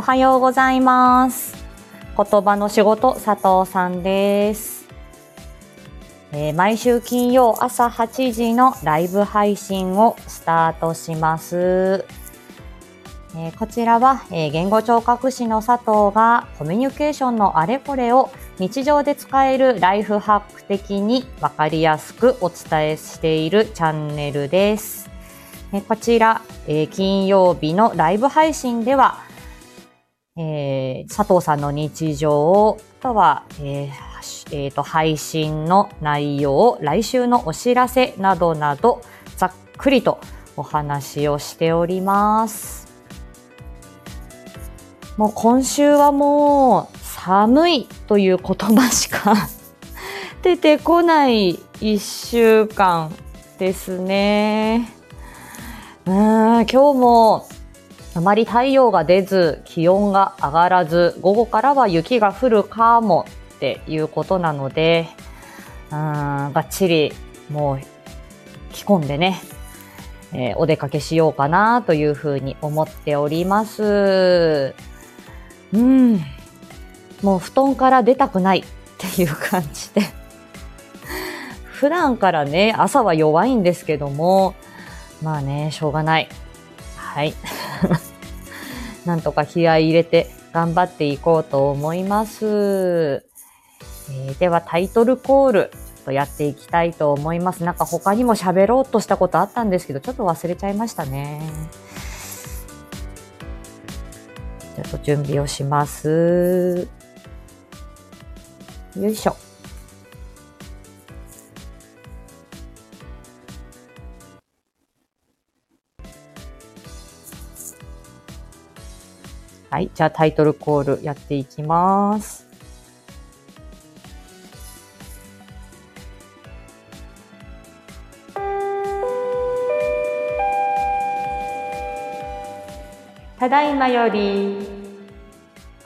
おはようございます。言葉の仕事佐藤さんです。えー毎週金曜朝8時のライブ配信をスタートします。えーこちらは、えー言語聴覚士の佐藤がコミュニケーションのあれこれを日常で使えるライフハック的にわかりやすくお伝えしているチャンネルです。えーこちら、えー金曜日のライブ配信では、えー佐藤さんの日常、あとは、えーえーと配信の内容、来週のお知らせなどなど、ざっくりとお話をしております。もう今週はもう寒いという言葉しか 出てこない一週間ですね。うん、今日もあまり太陽が出ず、気温が上がらず、午後からは雪が降るかもっていうことなので、うーん、バッチリもう着込んでね、えーお出かけしようかなというふうに思っております。うん、もう布団から出たくないっていう感じで。普段からね、朝は弱いんですけども、まあね、しょうがない。はい。なんとか気合い入れて頑張っていこうと思います。えーではタイトルコールちょっとやっていきたいと思います。なんか他にも喋ろうとしたことあったんですけど、ちょっと忘れちゃいましたね。ちょっと準備をします。よいしょ。はい。じゃあタイトルコールやっていきます。ただいまより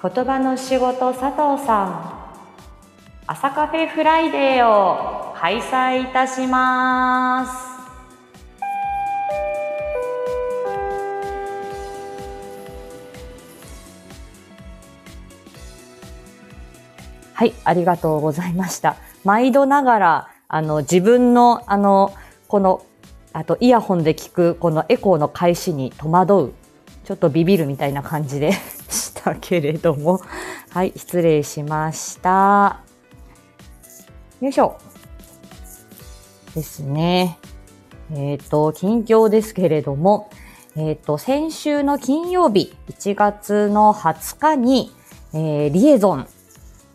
言葉の仕事佐藤さん朝カフェフライデーを開催いたします。はい、ありがとうございました。毎度ながら、あの、自分の、あの、この、あと、イヤホンで聞く、このエコーの開始に戸惑う、ちょっとビビるみたいな感じで したけれども、はい、失礼しました。よいしょ。ですね。えっ、と、近況ですけれども、えっ、と、先週の金曜日、1月の20日に、えーリエゾン、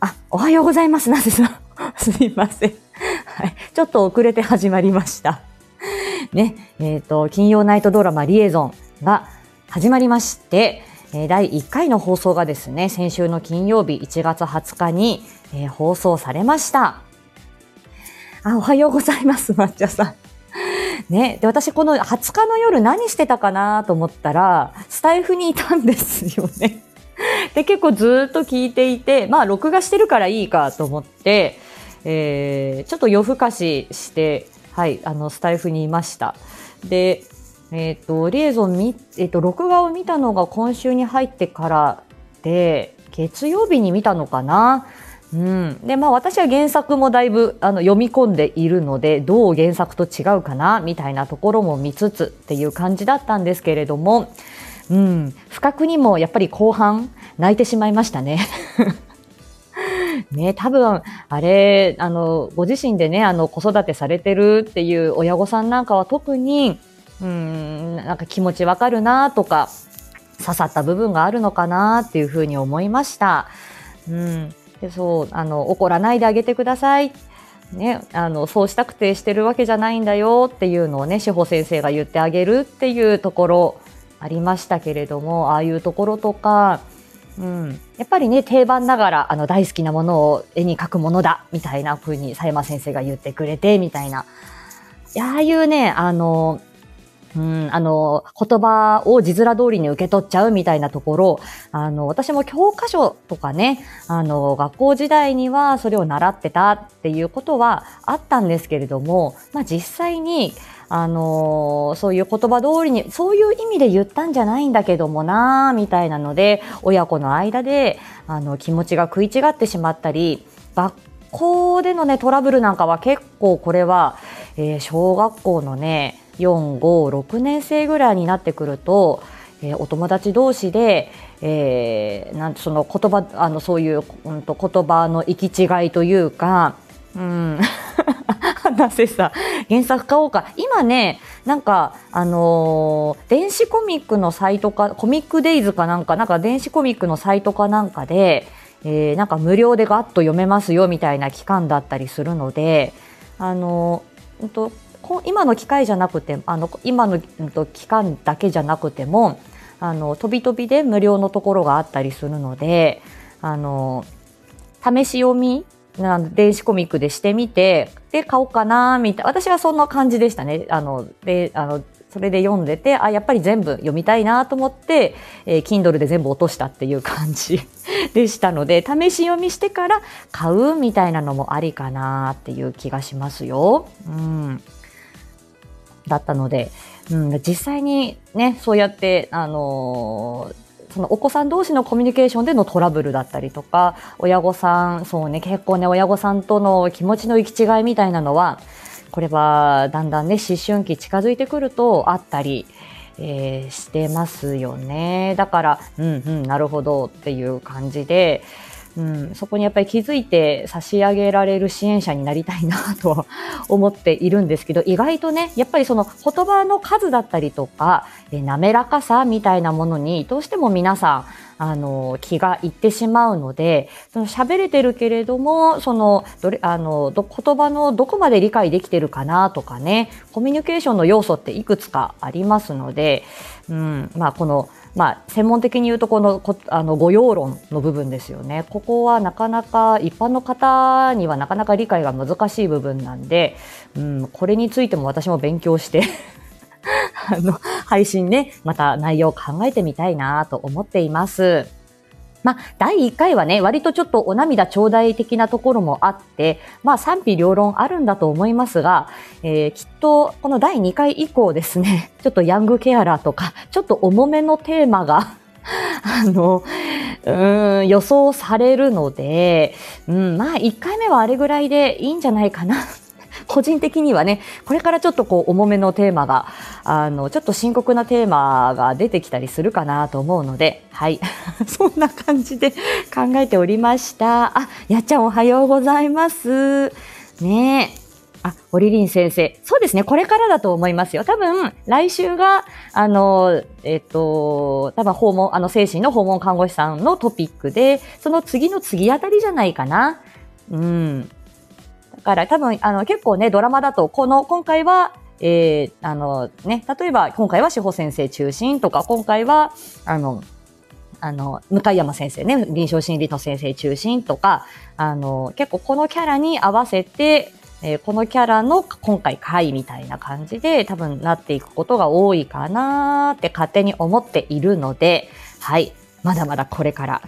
あ、おはようございます、なぜさん。すみません。はい。ちょっと遅れて始まりました。ね。えっ、と、金曜ナイトドラマリエゾンが始まりまして、えー第1回の放送がですね、先週の金曜日1月20日に、えー放送されました。あ、おはようございます、抹茶さん。ね。で、私この20日の夜何してたかなと思ったら、スタイフにいたんですよね。で、結構ずっと聞いていて、まあ、録画してるからいいかと思って、えーちょっと夜更かしして、はい、あの、スタイフにいました。で、えっ、と、リエゾンみ、えっ、と、録画を見たのが今週に入ってからで、月曜日に見たのかな？うん。で、まあ私は原作もだいぶあの読み込んでいるので、どう原作と違うかな？みたいなところも見つつっていう感じだったんですけれども、うん。不覚にもやっぱり後半泣いてしまいましたね。ね、多分、あれ、あの、ご自身でね、あの、子育てされてるっていう親御さんなんかは特に、うん、なんか気持ちわかるなとか、刺さった部分があるのかなっていうふうに思いました。うん。で、そう、あの、怒らないであげてください。ね、あの、そうしたくてしてるわけじゃないんだよっていうのをね、志保先生が言ってあげるっていうところありましたけれども、ああいうところとか、うん、やっぱりね定番ながらあの大好きなものを絵に描くものだみたいなふうに佐山先生が言ってくれてみたいな。ああいうねあのうん、あの、言葉を字面通りに受け取っちゃうみたいなところ、あの、私も教科書とかね、あの、学校時代にはそれを習ってたっていうことはあったんですけれども、まあ実際に、あのそういう言葉通りに、そういう意味で言ったんじゃないんだけどもなみたいなので、親子の間で、あの、気持ちが食い違ってしまったり、学校でのね、トラブルなんかは結構これは、えー、小学校のね、4、5、6年生ぐらいになってくると、えー、お友達同士で、えー、なんその言葉あのそういう、うんと、言葉の行き違いというか、うん、話せさ原作買おうか。今ねなんかあのー、電子コミックのサイトかコミックデイズかなんかなんか電子コミックのサイトかなんかで、えー、なんか無料でガッと読めますよみたいな期間だったりするのであのー、と今の機会じゃなくてあの今の、期間だけじゃなくてもあの飛び飛びで無料のところがあったりするのであの試し読み電子コミックでしてみてで買おうかなみたいな私はそんな感じでしたね。あのであのそれで読んでてあやっぱり全部読みたいなと思って、えー、Kindle で全部落としたっていう感じでしたので試し読みしてから買うみたいなのもありかなっていう気がしますよ。うんだったので、うん、実際にね、そうやって、あのー、そのお子さん同士のコミュニケーションでのトラブルだったりとか、親御さん、そうね、結構ね、親御さんとの気持ちの行き違いみたいなのは、これはだんだんね、思春期近づいてくるとあったり、えー、してますよね。だから、うんうん、なるほどっていう感じで、うん、そこにやっぱり気づいて差し上げられる支援者になりたいなと 思っているんですけど、意外とね、やっぱりその言葉の数だったりとか、え滑らかさみたいなものにどうしても皆さん、あの、気がいってしまうので、その喋れてるけれども、その、どれ、あの、言葉のどこまで理解できてるかなとかね、コミュニケーションの要素っていくつかありますので、うん、まあ、この、まあ、専門的に言うとこのこあの御用論の部分ですよね。ここはなかなか一般の方にはなかなか理解が難しい部分なんで、うん、これについても私も勉強して あの、配信ね、また内容を考えてみたいなと思っています。まあ、第1回はね、割とちょっとお涙頂戴的なところもあって、まあ、賛否両論あるんだと思いますが、えー、きっと、この第2回以降ですね、ちょっとヤングケアラーとか、ちょっと重めのテーマが あの、うん、予想されるので、うん、まあ、1回目はあれぐらいでいいんじゃないかな。個人的にはね、これからちょっとこう重めのテーマが、あの、ちょっと深刻なテーマが出てきたりするかなと思うので、はい。そんな感じで考えておりました。あ、やっちゃんおはようございます。ねえ。あ、オリリン先生。そうですね。これからだと思いますよ。多分、来週が、あの、えっと、多分訪問、あの、精神の訪問看護師さんのトピックで、その次の次あたりじゃないかな。うん。だから多分、あの、結構ね、ドラマだと、この、今回は、えー、あのね、例えば、今回は志保先生中心とか、今回は、あの、あの、向山先生ね、臨床心理の先生中心とか、あの、結構このキャラに合わせて、えー、このキャラの今回回みたいな感じで多分なっていくことが多いかなって勝手に思っているので、はい。まだまだこれから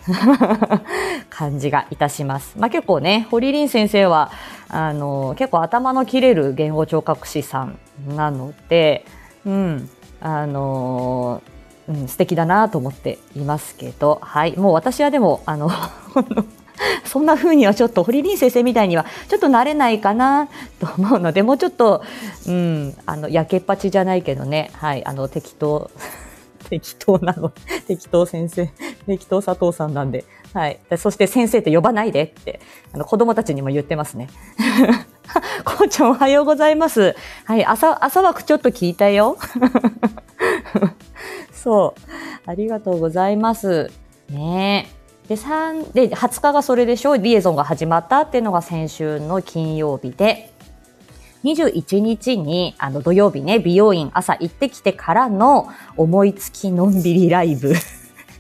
感じがいたします。まあ、結構ね、堀凛先生は、あの、結構頭の切れる言語聴覚士さんなので、うん、あの、うん、素敵だなと思っていますけど、はい、もう私はでも、あの、そんな風にはちょっと堀凛先生みたいにはちょっとなれないかなと思うので、もうちょっと、うん、あの、やけっぱちじゃないけどね、はい、あの、適当、適当なの。適当先生。適当佐藤さんなんで。はい。そして先生って呼ばないでって、あの、子供たちにも言ってますね。こうちゃんおはようございます。はい。朝、朝枠ちょっと聞いたよ。そう。ありがとうございます。ねで、3、で、20日がそれでしょリエゾンが始まったっていうのが先週の金曜日で、21日に、あの土曜日ね、美容院朝行ってきてからの思いつきのんびりライブ。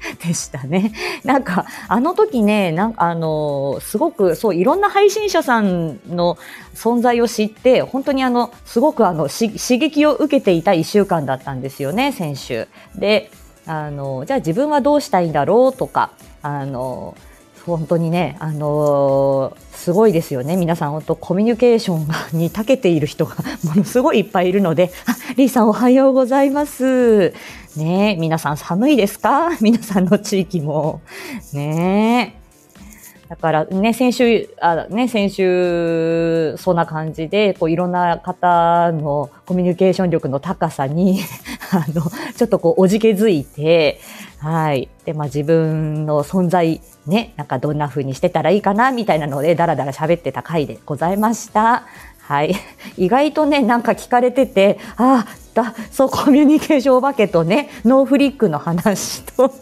でしたね。なんか、あの時ね、なんかあのすごく、そう、いろんな配信者さんの存在を知って、本当にあの、すごくあの、刺激を受けていた一週間だったんですよね、先週。で、あの、じゃあ自分はどうしたいんだろうとか、あの、本当にね、あのー、すごいですよね。皆さん、本当コミュニケーションに長けている人が ものすごいいっぱいいるので、あ、リーさんおはようございます。ね皆さん寒いですか？皆さんの地域も。ねだからね、先週、あね、先週、そんな感じで、こう、いろんな方のコミュニケーション力の高さに あの、ちょっとこう、おじけづいて、はい。で、まあ自分の存在、ね、なんかどんな風にしてたらいいかな、みたいなので、だらだら喋ってた回でございました。はい。意外とね、なんか聞かれてて、ああ、だ、そう、コミュニケーションお化けとね、ノーフリックの話と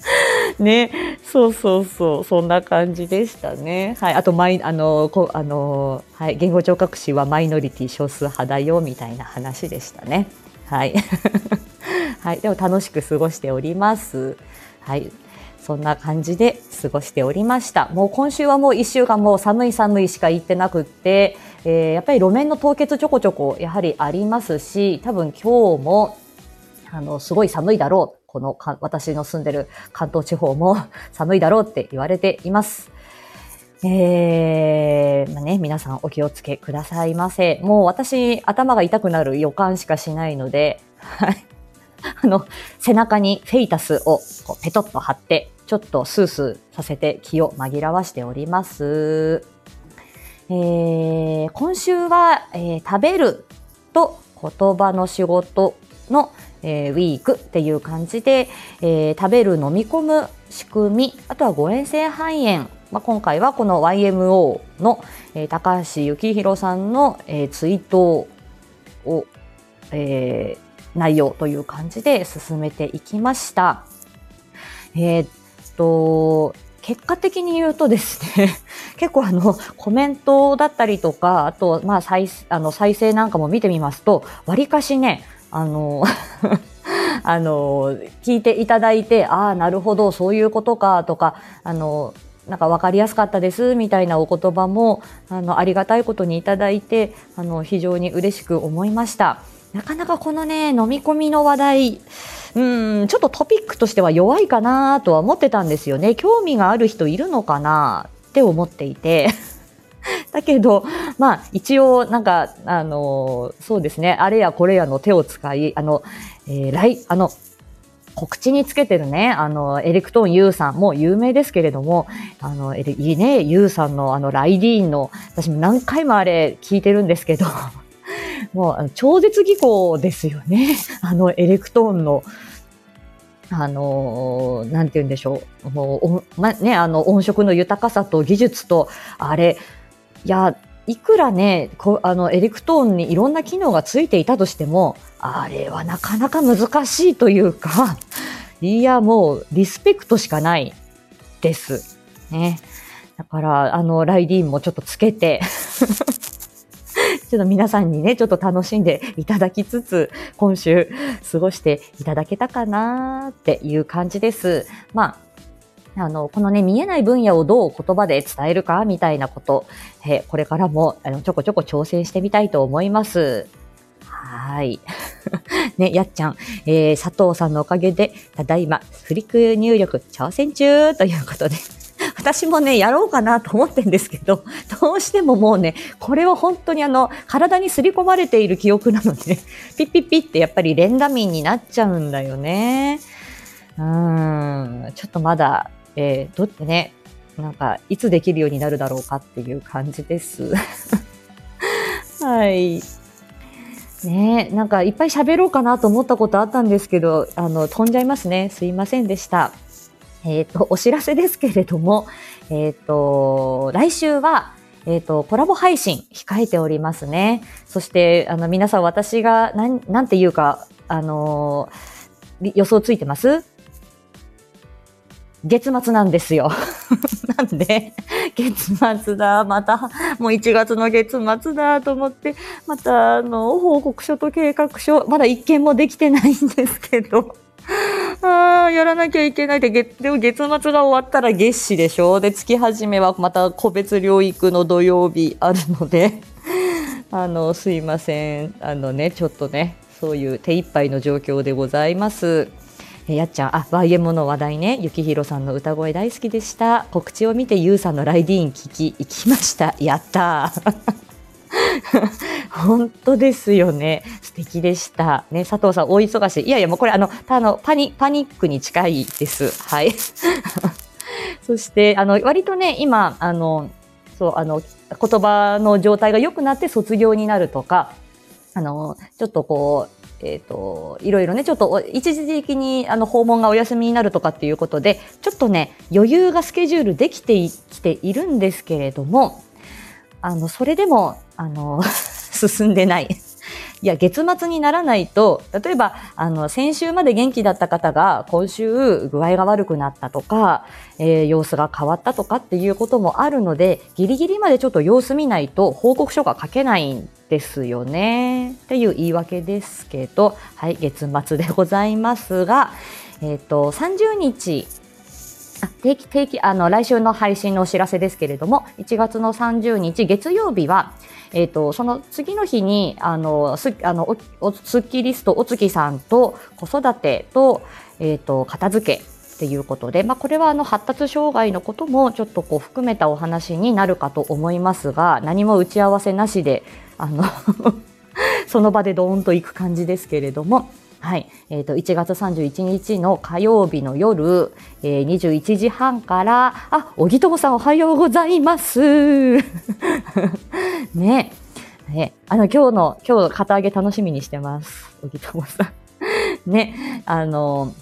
ね、そうそうそう、そんな感じでしたね。はい。あと、マイ、あの、こあの、はい。言語聴覚士はマイノリティ少数派だよ、みたいな話でしたね。はい。はい、でも楽しく過ごしております。はい。そんな感じで過ごしておりました。もう今週はもう一週間もう寒い寒いしか行ってなくって、えー、やっぱり路面の凍結ちょこちょこやはりありますし、多分今日も、あの、すごい寒いだろう。このか、私の住んでる関東地方も 寒いだろうって言われています。えー、まあね、皆さんお気をつけくださいませ。もう私、頭が痛くなる予感しかしないので、はい。あの、背中にフェイタスをこうペトッと貼って、ちょっとスースーさせて気を紛らわしております。えー、今週は、えー、食べると言葉の仕事の、えー、ウィークっていう感じで、えー、食べる飲み込む仕組み、あとは誤嚥性肺炎、まあ、今回はこの YMO の、えー、高橋幸宏さんの、えー、ツイートを、えー、内容という感じで進めていきました。えー、っと、結果的に言うとですね、結構あの、コメントだったりとか、あと、まあ、再、あの、再生なんかも見てみますと、割かしね、あの、あの、聞いていただいて、ああ、なるほど、そういうことか、とか、あの、なんか分かりやすかったですみたいなお言葉もあのありがたいことにいただいてあの非常に嬉しく思いました。なかなかこのね、飲み込みの話題、うん、ちょっとトピックとしては弱いかなとは思ってたんですよね。興味がある人いるのかなって思っていて。だけど、まあ、一応、なんか、あの、そうですね、あれやこれやの手を使い、あの、えー、来、あの、告知につけてるね、あの、エレクトーン U さん、もう有名ですけれども、あの、いいね、U さんのあの、ライディーンの、私も何回もあれ聞いてるんですけど、もう超絶技巧ですよね。あのエレクトーンの、あのー、なんて言うんでしょう。もう、ま、ね、あの音色の豊かさと技術と、あれ、いや、いくらね、こあのエレクトーンにいろんな機能がついていたとしても、あれはなかなか難しいというか、いや、もうリスペクトしかないです。ね。だから、あの、ライディーンもちょっとつけて ちょっと皆さんにね、ちょっと楽しんでいただきつつ、今週過ごしていただけたかなっていう感じです。まあ、あの、このね、見えない分野をどう言葉で伝えるかみたいなこと、えこれからもあのちょこちょこ挑戦してみたいと思います。はい。ね、やっちゃん、えー、佐藤さんのおかげで、ただいま、フリック入力挑戦中ということで、私もね、やろうかなと思ってんですけど、どうしてももうね、これは本当にあの、体に刷り込まれている記憶なので、ピッピッピッってやっぱり連打民になっちゃうんだよね。うん、ちょっとまだ、えー、どってね、なんか、いつできるようになるだろうかっていう感じです。はい。ねなんかいっぱい喋ろうかなと思ったことあったんですけど、あの、飛んじゃいますね。すいませんでした。えっ、ー、と、お知らせですけれども、えっ、ー、と、来週は、えっ、ー、と、コラボ配信控えておりますね。そして、あの、皆さん私が、なん、なんていうか、あの予想ついてます？月末なんですよ。なんで、月末だ、また、もう1月の月末だと思って、また、あの、報告書と計画書、まだ一件もできてないんですけど、ああ、やらなきゃいけないで、月、でも月末が終わったら月始でしょ？で、月始めはまた個別療育の土曜日あるので、あの、すいません。あのね、ちょっとね、そういう手一杯の状況でございます。やっちゃん、あ、YMO の話題ね、ゆきひろさんの歌声大好きでした。告知を見てゆうさんのライディーン聞き、行きました。やった 本当ですよね。素敵でした。ね、佐藤さん、大忙しい。いやいや、もうこれ、あの、あのパニ、パニックに近いです。はい。そして、あの、割とね、今、あの、そう、あの、言葉の状態が良くなって卒業になるとか、あの、ちょっとこう、えっ、ー、と、いろいろね、ちょっと一時的にあの訪問がお休みになるとかっていうことで、ちょっとね、余裕がスケジュールできてきているんですけれども、あの、それでも、あの、進んでない。いや、月末にならないと、例えば、あの、先週まで元気だった方が、今週具合が悪くなったとか、えー、様子が変わったとかっていうこともあるので、ギリギリまでちょっと様子見ないと報告書が書けないんですよね。っていう言い訳ですけど、はい、月末でございますが、えっ、ー、と、30日、定期、定期、あの、来週の配信のお知らせですけれども、1月の30日月曜日は、えっ、ー、と、その次の日に、あの、す、あの、お、スッキリストお月さんと子育てと、えっ、ー、と、片付けっていうことで、まあ、これはあの発達障害のこともちょっとこう含めたお話になるかと思いますが、何も打ち合わせなしで、あの その場でドーンと行く感じですけれども、はい。えっ、ー、と、1月31日の火曜日の夜、えー、21時半から、あ、小木友さんおはようございます。ね。ね。あの、今日の、今日の旗揚げ楽しみにしてます。小木友さん。ね。あの、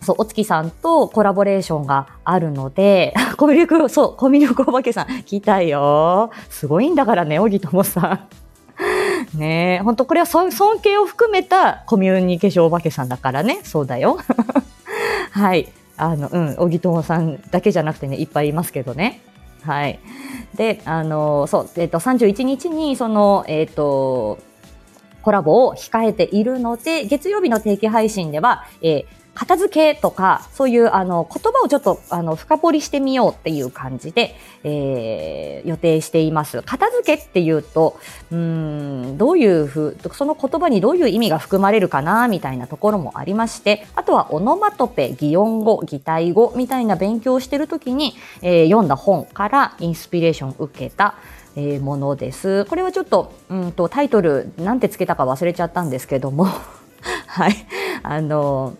そう、お月さんとコラボレーションがあるので、コミュ力、そう、コミュ力お化けさん、聞いたいよ。すごいんだからね、小木友さん。ね、本当これは尊敬を含めたコミュニケーションお化けさんだからね。そうだよ。はい。あの、うん、小木友さんだけじゃなくてね、いっぱいいますけどね。はい。で、あの、そう、えっ、ー、と、31日に、その、えっ、ー、と、コラボを控えているので、月曜日の定期配信では、えー、片付けとか、そういうあの言葉をちょっとあの深掘りしてみようっていう感じで、えー、予定しています。片付けっていうと、うん、どういうふう、その言葉にどういう意味が含まれるかな、みたいなところもありまして、あとはオノマトペ、擬音語、擬態語みたいな勉強をしてるときに、えー、読んだ本からインスピレーションを受けた、えー、ものです。これはちょっと、うんと、タイトル、なんてつけたか忘れちゃったんですけども、はい。あの、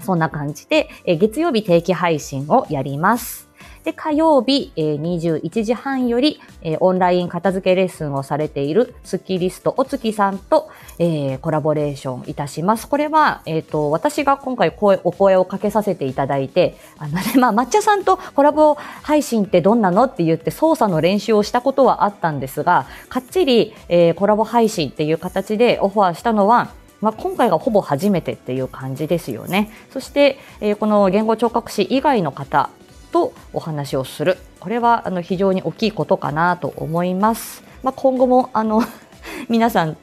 そんな感じで、え月曜日定期配信をやります。で、火曜日、えー、21時半より、えー、オンライン片付けレッスンをされているスッキリストお月さんと、えー、コラボレーションいたします。これは、えっ、と、私が今回声、お声をかけさせていただいて、あの ね、まあ、抹茶さんとコラボ配信ってどんなのって言って操作の練習をしたことはあったんですが、かっちり、えコラボ配信っていう形でオファーしたのは、まあ、今回がほぼ初めてっていう感じですよね。そして、えー、この言語聴覚士以外の方とお話をする。これはあの非常に大きいことかなと思います。まあ、今後もあの 皆さん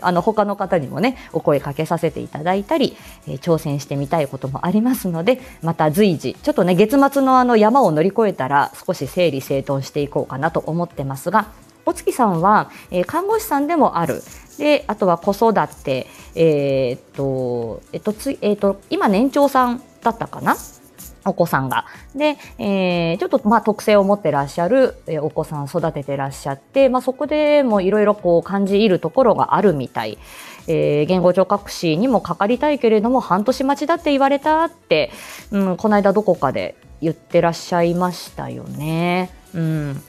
あの他の方にもねお声かけさせていただいたり、えー、挑戦してみたいこともありますのでまた随時ちょっとね月末のあの山を乗り越えたら少し整理整頓していこうかなと思ってますがお月さんは、えー、看護師さんでもあるであとは子育て、えー、っとえっとつえー、っと今年長さんだったかな？お子さんが。で、えー、ちょっとまあ特性を持ってらっしゃる、えー、お子さん育ててらっしゃって、まあそこでもいろいろこう感じるところがあるみたい。えー、言語聴覚士にもかかりたいけれども半年待ちだって言われたって、うん、この間どこかで言ってらっしゃいましたよね。うん。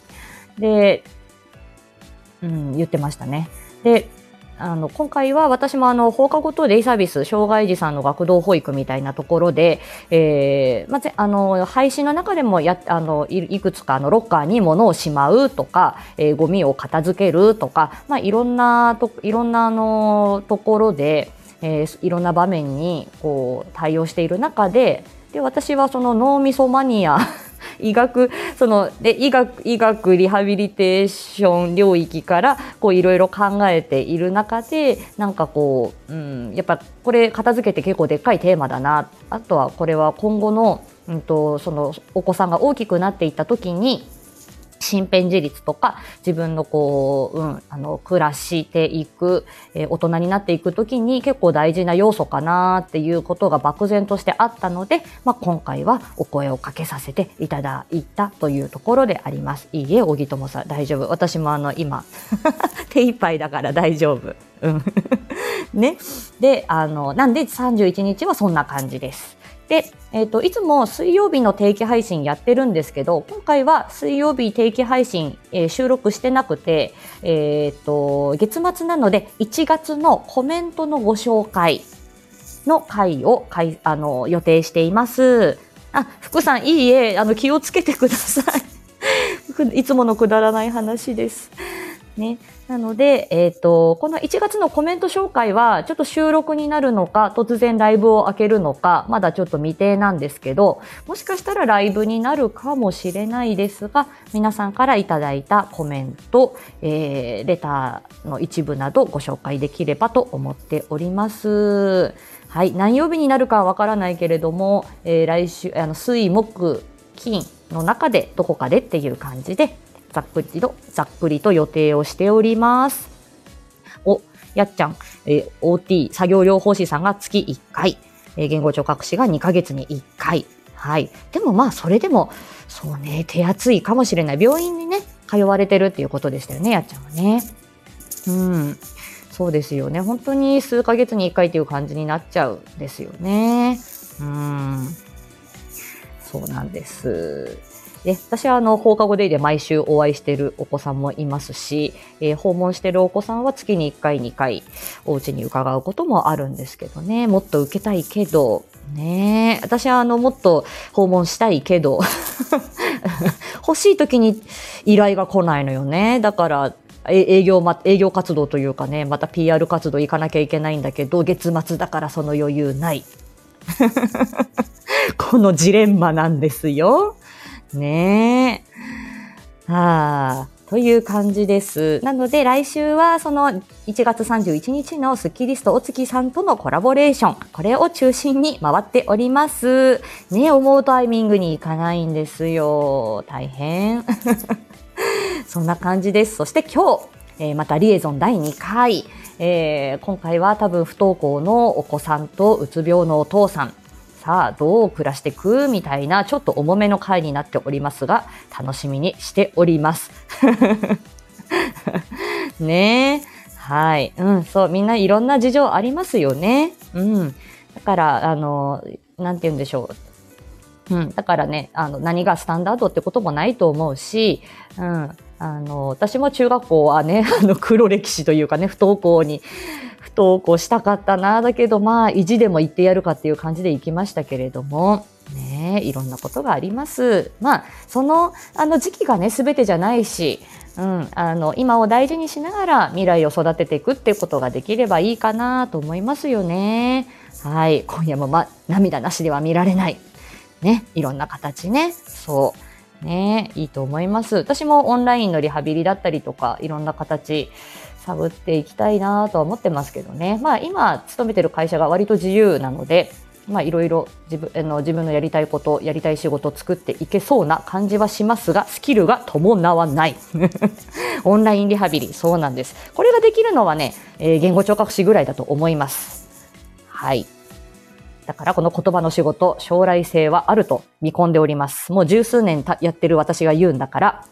で、うん、言ってましたね。で、あの今回は私もあの放課後とデイサービス障害児さんの学童保育みたいなところで、えーまずあの配信の中でもやあのいくつかのロッカーに物をしまうとか、えー、ゴミを片付けるとか、まあ、いろんなといろんなあのところで、えー、いろんな場面にこう対応している中でで私はその脳みそマニア医学、その、で、医学、医学リハビリテーション領域から、こういろいろ考えている中で、なんかこう、うん、やっぱこれ片付けて結構でっかいテーマだな。あとはこれは今後の、うんと、そのお子さんが大きくなっていった時に、身辺自立とか自分のこう、うん、あの暮らしていく、えー、大人になっていく時に結構大事な要素かなっていうことが漠然としてあったので、まあ、今回はお声をかけさせていただいたというところであります。いいえ、小木友さん大丈夫。私もあの今 手一杯だから大丈夫。うん。ね。で、あの、なんで31日はそんな感じです。で、えっ、ー、と、いつも水曜日の定期配信やってるんですけど、今回は水曜日定期配信、えー、収録してなくて、えっ、ー、と、月末なので1月のコメントのご紹介の回をかいあの予定しています。あ、福さん、いいえ、あの、気をつけてください。いつものくだらない話です。ね。なので、えっ、ー、と、この1月のコメント紹介は、ちょっと収録になるのか、突然ライブを開けるのか、まだちょっと未定なんですけど、もしかしたらライブになるかもしれないですが、皆さんからいただいたコメント、えー、レターの一部などご紹介できればと思っております。はい。何曜日になるかわからないけれども、えー、来週、あの、水、木、金の中でどこかでっていう感じで、ざっくりと、ざっくりと予定をしております。お、やっちゃん、えー、OT 作業療法士さんが月1回、えー、言語聴覚士が2ヶ月に1回。はい。でもまあ、それでも、そうね、手厚いかもしれない。病院にね、通われてるっていうことでしたよね、やっちゃんはね。うん。そうですよね。本当に数ヶ月に1回っていう感じになっちゃうんですよね。うん。そうなんです。で私はあの放課後デイで毎週お会いしているお子さんもいますし、えー、訪問しているお子さんは月に1回、2回お家に伺うこともあるんですけどね、もっと受けたいけど、ね私はあのもっと訪問したいけど、欲しい時に依頼が来ないのよね。だから、営業、ま、営業活動というかね、また PR 活動行かなきゃいけないんだけど、月末だからその余裕ない。このジレンマなんですよ。ねえ。はあ。という感じです。なので来週はその1月31日のスッキリストお月さんとのコラボレーション、これを中心に回っております。ね、思うタイミングに行かないんですよ。大変。そんな感じです。そして今日、えー、またリエゾン第2回、えー、今回は多分不登校のお子さんとうつ病のお父さん、さあ、どう暮らしていくみたいな、ちょっと重めの回になっておりますが、楽しみにしております。ねえ。はい。うん、そう、みんないろんな事情ありますよね。うん。だから、あの、なんて言うんでしょう。うん。だからね、あの、何がスタンダードってこともないと思うし、うん。あの、私も中学校はね、あの、黒歴史というかね、不登校に登校したかったな、だけどまあ、意地でも行ってやるかっていう感じで行きましたけれども、ねいろんなことがあります。まあ、その、あの時期がね、すべてじゃないし、うん、あの、今を大事にしながら未来を育てていくっていうことができればいいかなと思いますよね。はい。今夜もま、涙なしでは見られない。ね。いろんな形ね。そう。ね。いいと思います。私もオンラインのリハビリだったりとか、いろんな形、探っていきたいなとは思ってますけどね。まあ今勤めてる会社が割と自由なので、まあいろいろ自分の自分のやりたいこと、やりたい仕事を作っていけそうな感じはしますが、スキルが伴わない。オンラインリハビリ、そうなんです。これができるのはね、えー、言語聴覚士ぐらいだと思います。はい。だからこの言葉の仕事、将来性はあると見込んでおります。もう十数年やってる私が言うんだから。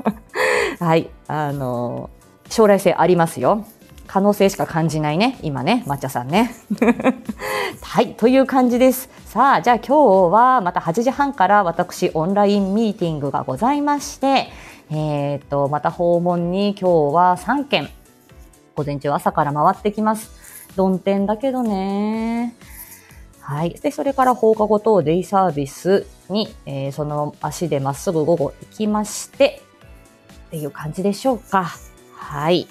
はい。あの将来性ありますよ。可能性しか感じないね。今ね、抹茶さんね。はい、という感じです。さあ、じゃあ今日はまた8時半から私オンラインミーティングがございまして、えっ、と、また訪問に今日は3件、午前中朝から回ってきます。曇天だけどね。はい。で、それから放課後等デイサービスに、えー、その足でまっすぐ午後行きまして、っていう感じでしょうか。はい。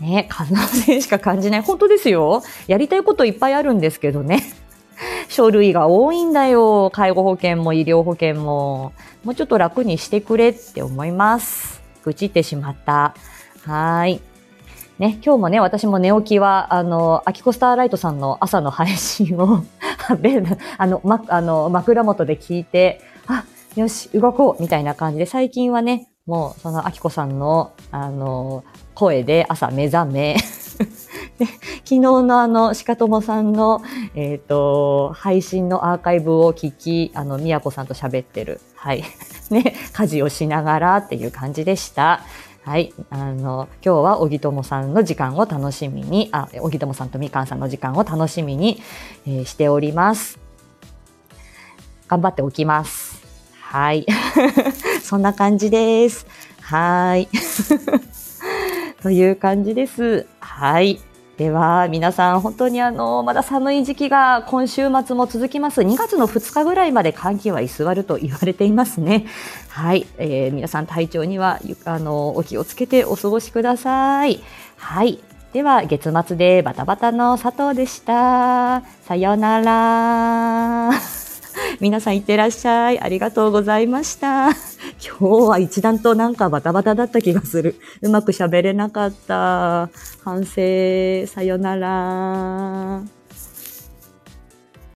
ね、可能性しか感じない。本当ですよ。やりたいこといっぱいあるんですけどね。書類が多いんだよ。介護保険も医療保険も。もうちょっと楽にしてくれって思います。愚痴ってしまった。はい。ね、今日もね、私も寝起きは、あの、アキコスターライトさんの朝の配信を あの、ま、あの、枕元で聞いて、あ、よし、動こうみたいな感じで、最近はね、もう、その、アキコさんの、あの、声で朝目覚め で昨日のあの、鹿友さんの、えっ、ー、と、配信のアーカイブを聞き、あの、みやこさんと喋ってる。はい。ね、家事をしながらっていう感じでした。はい。あの、今日は、小木友さんの時間を楽しみに、あ、小木友さんとみかんさんの時間を楽しみに、えー、しております。頑張っておきます。はい。そんな感じです。はい。という感じです。はい。では、皆さん、本当にあの、まだ寒い時期が今週末も続きます。2月の2日ぐらいまで寒気は居座ると言われていますね。はい。えー、皆さん体調には、あの、お気をつけてお過ごしください。はい。では、月末でバタバタの佐藤でした。さようなら。皆さんいってらっしゃい。ありがとうございました。今日は一段となんかバタバタだった気がする。うまく喋れなかった。反省。さよなら。